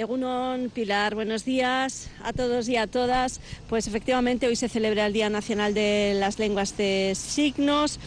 Egunon, Pilar, buenos días a todos y a todas. Pues efectivamente hoy se celebra el Día Nacional de las Lenguas de Signos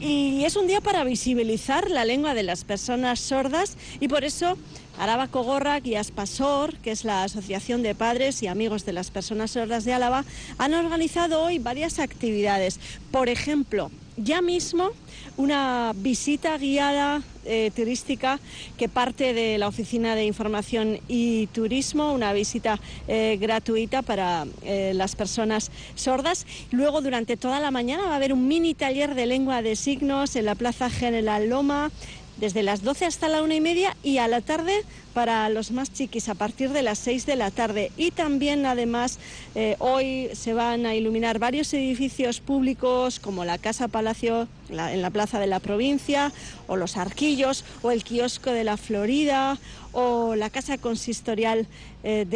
y es un día para visibilizar la lengua de las personas sordas y por eso Araba Cogorrak y Aspasor, que es la Asociación de Padres y Amigos de las Personas Sordas de Álava, han organizado hoy varias actividades. Por ejemplo, ya mismo una visita guiada eh, turística que parte de la Oficina de Información y Turismo, una visita eh, gratuita para eh, las personas sordas. Luego, durante toda la mañana va a haber un mini taller de lengua de signos en la Plaza General Loma desde las 12 hasta la una y media y a la tarde para los más chiquis a partir de las 6 de la tarde. Y también, además, eh, hoy se van a iluminar varios edificios públicos como la Casa Palacio en la Plaza de la Provincia, o los Arquillos, o el Kiosco de la Florida, o la Casa Consistorial eh,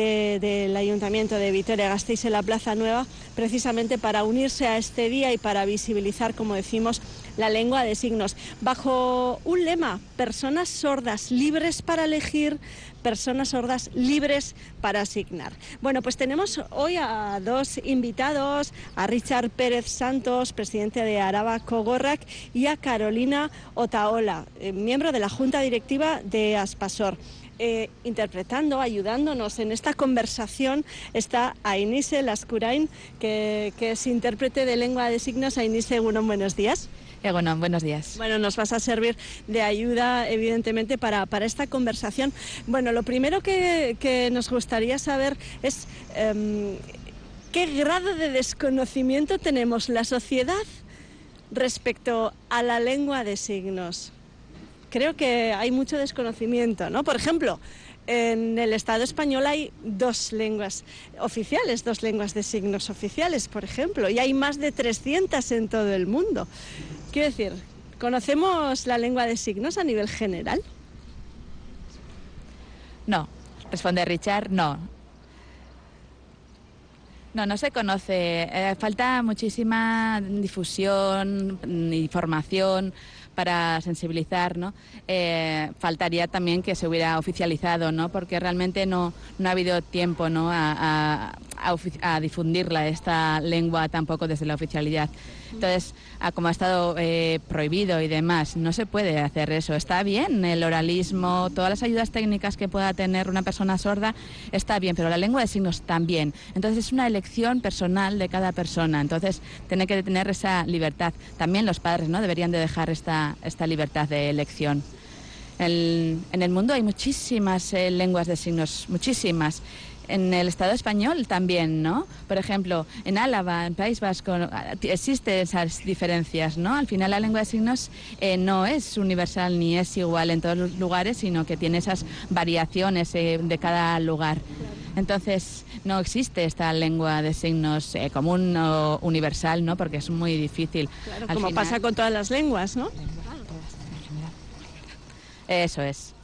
del Ayuntamiento de Vitoria-Gasteiz en la Plaza Nueva, precisamente para unirse a este día y para visibilizar, como decimos, la lengua de signos. Bajo un lema, personas sordas libres para elegir, personas sordas libres para asignar. Bueno, pues tenemos hoy a dos invitados, a Richard Pérez Santos, presidente de Araba Cogorrac, y a Carolina Otaola, eh, miembro de la Junta Directiva de Aspasor. Eh, interpretando, ayudándonos en esta conversación está Ainise Lascurain, que, que es intérprete de lengua de signos. Ainise, bueno, buenos días. Bueno, buenos días. Bueno, nos vas a servir de ayuda, evidentemente, para, esta conversación. Bueno, lo primero que, nos gustaría saber es em, qué grado de desconocimiento tenemos la sociedad respecto a la lengua de signos. Creo que hay mucho desconocimiento, ¿no? Por ejemplo, en el Estado español hay dos lenguas oficiales, dos lenguas de signos oficiales, por ejemplo, y hay más de 300 en todo el mundo. Quiero decir, ¿conocemos la lengua de signos a nivel general? No, responde Richard, no. No, no se conoce. Eh, falta muchísima difusión, información para sensibilizar, ¿no? Eh, faltaría también que se hubiera oficializado, ¿no? Porque realmente no, no ha habido tiempo, ¿no? A, a, difundirla, esta lengua tampoco desde la oficialidad. Entonces, como ha estado eh, prohibido y demás, no se puede hacer eso. Está bien el oralismo, todas las ayudas técnicas que pueda tener una persona sorda, está bien, pero la lengua de signos también. Entonces, es una elección personal de cada persona. Entonces, tiene que tener esa libertad. También los padres, ¿no? Deberían de dejar esta, esta libertad de elección. en el mundo hay muchísimas eh, lenguas de signos, muchísimas en el Estado español también, ¿no? Por ejemplo, en Álava, en País Vasco, existen esas diferencias, ¿no? Al final la lengua de signos eh, no es universal ni es igual en todos los lugares, sino que tiene esas variaciones eh, de cada lugar. Entonces, no existe esta lengua de signos eh, común o universal, ¿no? Porque es muy difícil. Claro, como pasa con todas las lenguas, ¿no? Eso es.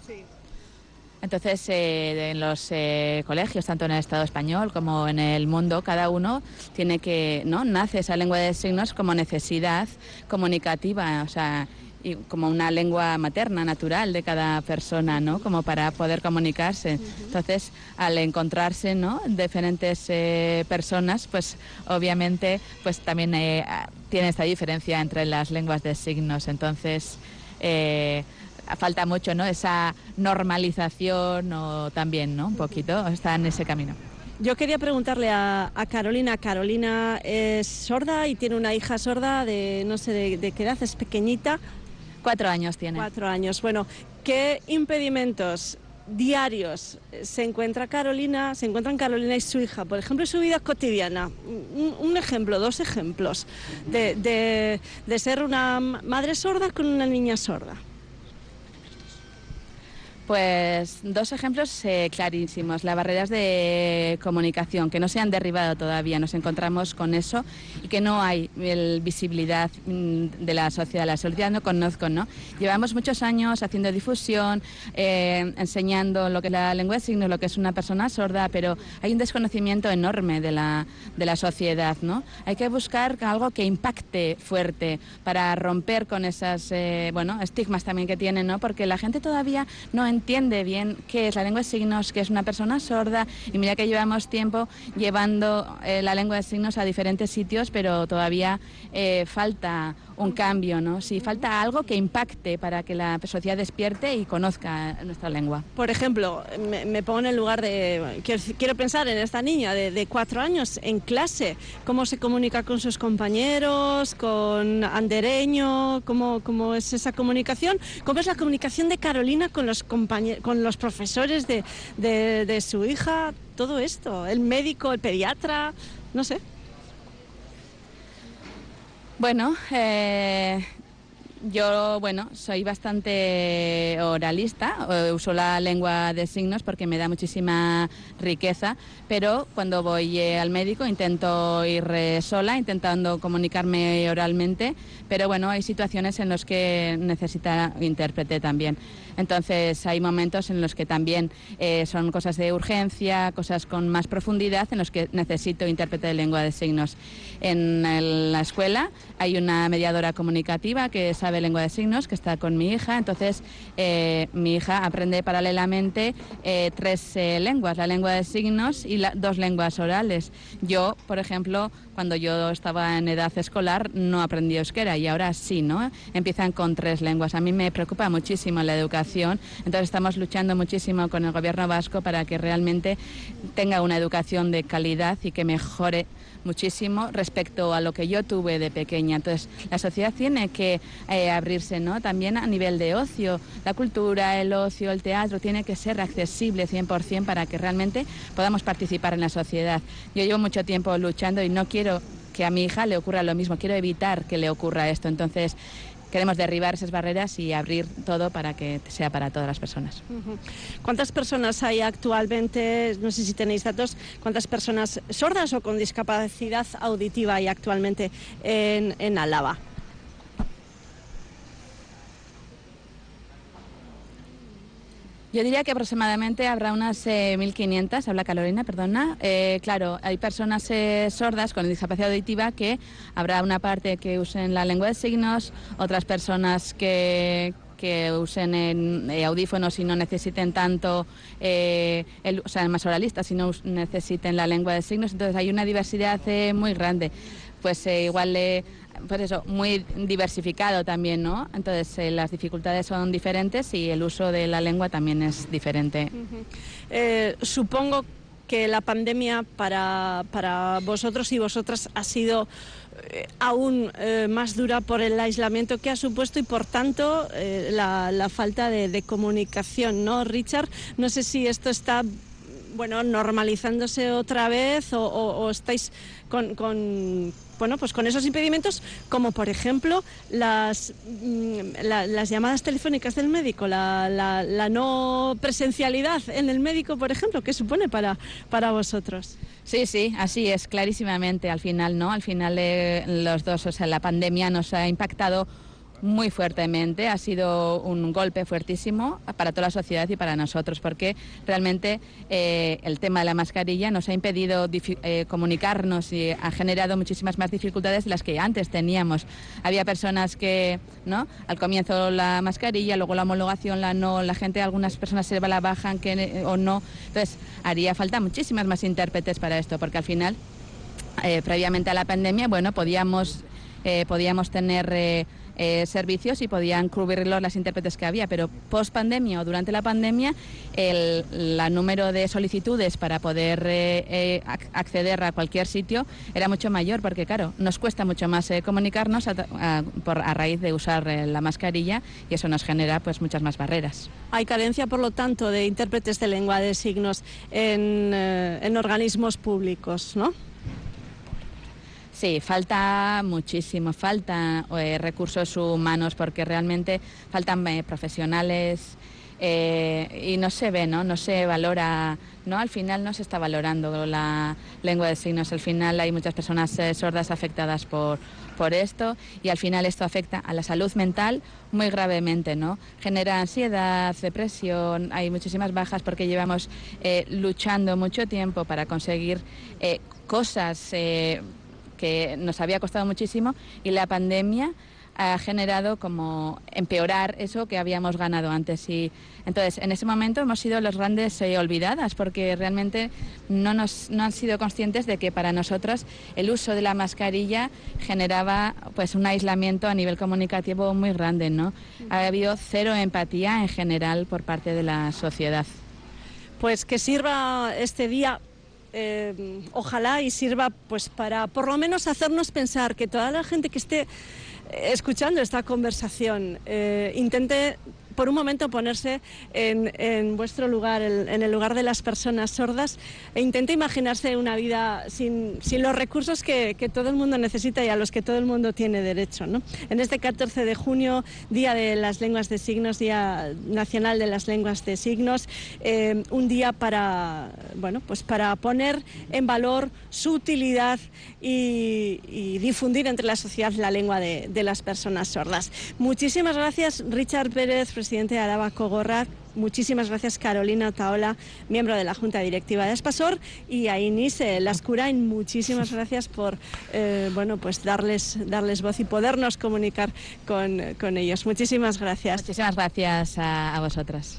Entonces, eh, en los eh, colegios, tanto en el Estado español como en el mundo, cada uno tiene que, ¿no? Nace esa lengua de signos como necesidad comunicativa, o sea, y como una lengua materna, natural de cada persona, ¿no? Como para poder comunicarse. Entonces, al encontrarse, ¿no? Diferentes eh, personas, pues obviamente, pues también tiene esta diferencia entre las lenguas de signos. Entonces, falta mucho, ¿no? Esa normalización o también, ¿no? Un poquito, está en ese camino. Yo quería preguntarle a, Carolina. Carolina es sorda y tiene una hija sorda de no sé de, qué edad, es pequeñita. Cuatro años tiene. Cuatro años. Bueno, ¿qué impedimentos diarios se encuentra Carolina, se encuentran Carolina y su hija, por ejemplo, en su vida cotidiana. Un, ejemplo, dos ejemplos de ser una madre sorda con una niña sorda. Pues dos ejemplos eh, clarísimos. Las barreras de comunicación que no se han derribado todavía. Nos encontramos con eso y que no hay visibilidad mm, de la sociedad. La sociedad no conozco, ¿no? Llevamos muchos años haciendo difusión, eh, enseñando lo que es la lengua de signos, lo que es una persona sorda, pero hay un desconocimiento enorme de la, de la sociedad, ¿no? Hay que buscar algo que impacte fuerte para romper con esas, eh, bueno, estigmas también que tienen, ¿no? Porque la gente todavía no entiende bien qué es la lengua de signos, que es una persona sorda y mira que llevamos tiempo llevando eh, la lengua de signos a diferentes sitios, pero todavía eh, falta un cambio, ¿no? Si falta algo que impacte para que la sociedad despierte y conozca nuestra lengua. Por ejemplo, me, pongo en el lugar de, quiero, pensar en esta niña de, cuatro años en clase, cómo se comunica con sus compañeros, con andereño, cómo, cómo es esa comunicación, cómo es la comunicación de Carolina con los, con los profesores de, de su hija, todo esto, el médico, el pediatra, no sé. Bueno, eh, yo, bueno, soy bastante oralista, eh, uso la lengua de signos porque me da muchísima riqueza, pero cuando voy eh, al médico intento ir sola, intentando comunicarme oralmente, pero bueno, hay situaciones en las que necesita intérprete también. Entonces hay momentos en los que también eh, son cosas de urgencia, cosas con más profundidad, en los que necesito intérprete de lengua de signos. En la escuela hay una mediadora comunicativa que sabe lengua de signos, que está con mi hija. Entonces eh, mi hija aprende paralelamente eh, tres lenguas, la lengua de signos y dos lenguas orales. Yo, por ejemplo, cuando yo estaba en edad escolar no aprendí euskera y ahora sí, ¿no? Empiezan con tres lenguas. A mí me preocupa muchísimo la educación, entonces estamos luchando muchísimo con el gobierno vasco para que realmente tenga una educación de calidad y que mejore muchísimo respecto a lo que yo tuve de pequeña. Entonces, la sociedad tiene que eh, abrirse, ¿no? También a nivel de ocio. La cultura, el ocio, el teatro tiene que ser accesible 100% para que realmente podamos participar en la sociedad. Yo llevo mucho tiempo luchando y no quiero que a mi hija le ocurra lo mismo, quiero evitar que le ocurra esto. Entonces, queremos derribar esas barreras y abrir todo para que sea para todas las personas. ¿Cuántas personas hay actualmente, no sé si tenéis datos, cuántas personas sordas o con discapacidad auditiva hay actualmente en, en Álava? Yo diría que aproximadamente habrá unas 1.500, eh, habla Carolina, perdona. Eh, claro, hay personas eh, sordas con discapacidad auditiva que habrá una parte que usen la lengua de signos, otras personas que, usen audífonos y no necesiten tanto, el, o sea, más oralistas y no necesiten la lengua de signos. Entonces hay una diversidad muy grande. Pues igual pues eso, muy diversificado también, ¿no? Entonces eh, las dificultades son diferentes y el uso de la lengua también es diferente. Eh, supongo que la pandemia para, para, vosotros y vosotras ha sido eh, aún más dura por el aislamiento que ha supuesto y por tanto la, la, falta de, comunicación, ¿no, Richard? No sé si esto está bueno, normalizándose otra vez o, estáis con, bueno, pues con esos impedimentos, como por ejemplo las, mm, las llamadas telefónicas del médico, la, la, no presencialidad en el médico, por ejemplo, ¿qué supone para, para vosotros? Sí, sí, así es, clarísimamente. Al final, ¿no? Al final eh, los dos, o sea, la pandemia nos ha impactado muy fuertemente, ha sido un golpe fuertísimo para toda la sociedad y para nosotros, porque realmente eh, el tema de la mascarilla nos ha impedido eh, comunicarnos y ha generado muchísimas más dificultades de las que antes teníamos. Había personas que, ¿no? Al comienzo la mascarilla, luego la homologación, la no, la gente, algunas personas se la bajan que, o no. Entonces, haría falta muchísimas más intérpretes para esto, porque al final, eh, previamente a la pandemia, bueno, podíamos, podíamos tener eh, servicios y podían cubrirlos las intérpretes que había, pero post pandemia o durante la pandemia el número de solicitudes para poder eh, eh, acceder a cualquier sitio era mucho mayor porque claro, nos cuesta mucho más comunicarnos a, por, a raíz de usar la mascarilla y eso nos genera pues muchas más barreras. Hay carencia, por lo tanto, de intérpretes de lengua de signos en, en organismos públicos, ¿no? Sí, falta muchísimo, falta eh, recursos humanos porque realmente faltan eh, profesionales eh, y no se ve, ¿no? No se valora, ¿no? Al final no se está valorando la lengua de signos. Al final hay muchas personas sordas afectadas por, por esto y al final esto afecta a la salud mental muy gravemente, ¿no? Genera ansiedad, depresión, hay muchísimas bajas porque llevamos luchando mucho tiempo para conseguir cosas que nos había costado muchísimo y la pandemia ha generado como empeorar eso que habíamos ganado antes. Y entonces, en ese momento hemos sido los grandes eh, olvidadas porque realmente no, nos, no han sido conscientes de que para nosotros el uso de la mascarilla generaba pues un aislamiento a nivel comunicativo muy grande, ¿no? Ha habido cero empatía en general por parte de la sociedad. Pues que sirva este día eh, ojalá y sirva pues para por lo menos hacernos pensar que toda la gente que esté escuchando esta conversación eh, intente por un momento ponerse en, vuestro lugar, en el lugar de las personas sordas e intente imaginarse una vida sin, los recursos que, todo el mundo necesita y a los que todo el mundo tiene derecho. En este 14 de junio, Día de las Lenguas de Signos, Día Nacional de las Lenguas de Signos, eh, un día para, bueno, pues para poner en valor su utilidad y, difundir entre la sociedad la lengua de las personas sordas. Muchísimas gracias, Richard Pérez, presidente de Araba Cogorra. Muchísimas gracias Carolina Taola, miembro de la Junta Directiva de Espasor, y a Inés eh, Lascurain, muchísimas gracias por eh, bueno, pues darles, darles voz y podernos comunicar con, ellos. Muchísimas gracias. Muchísimas gracias a, a vosotras.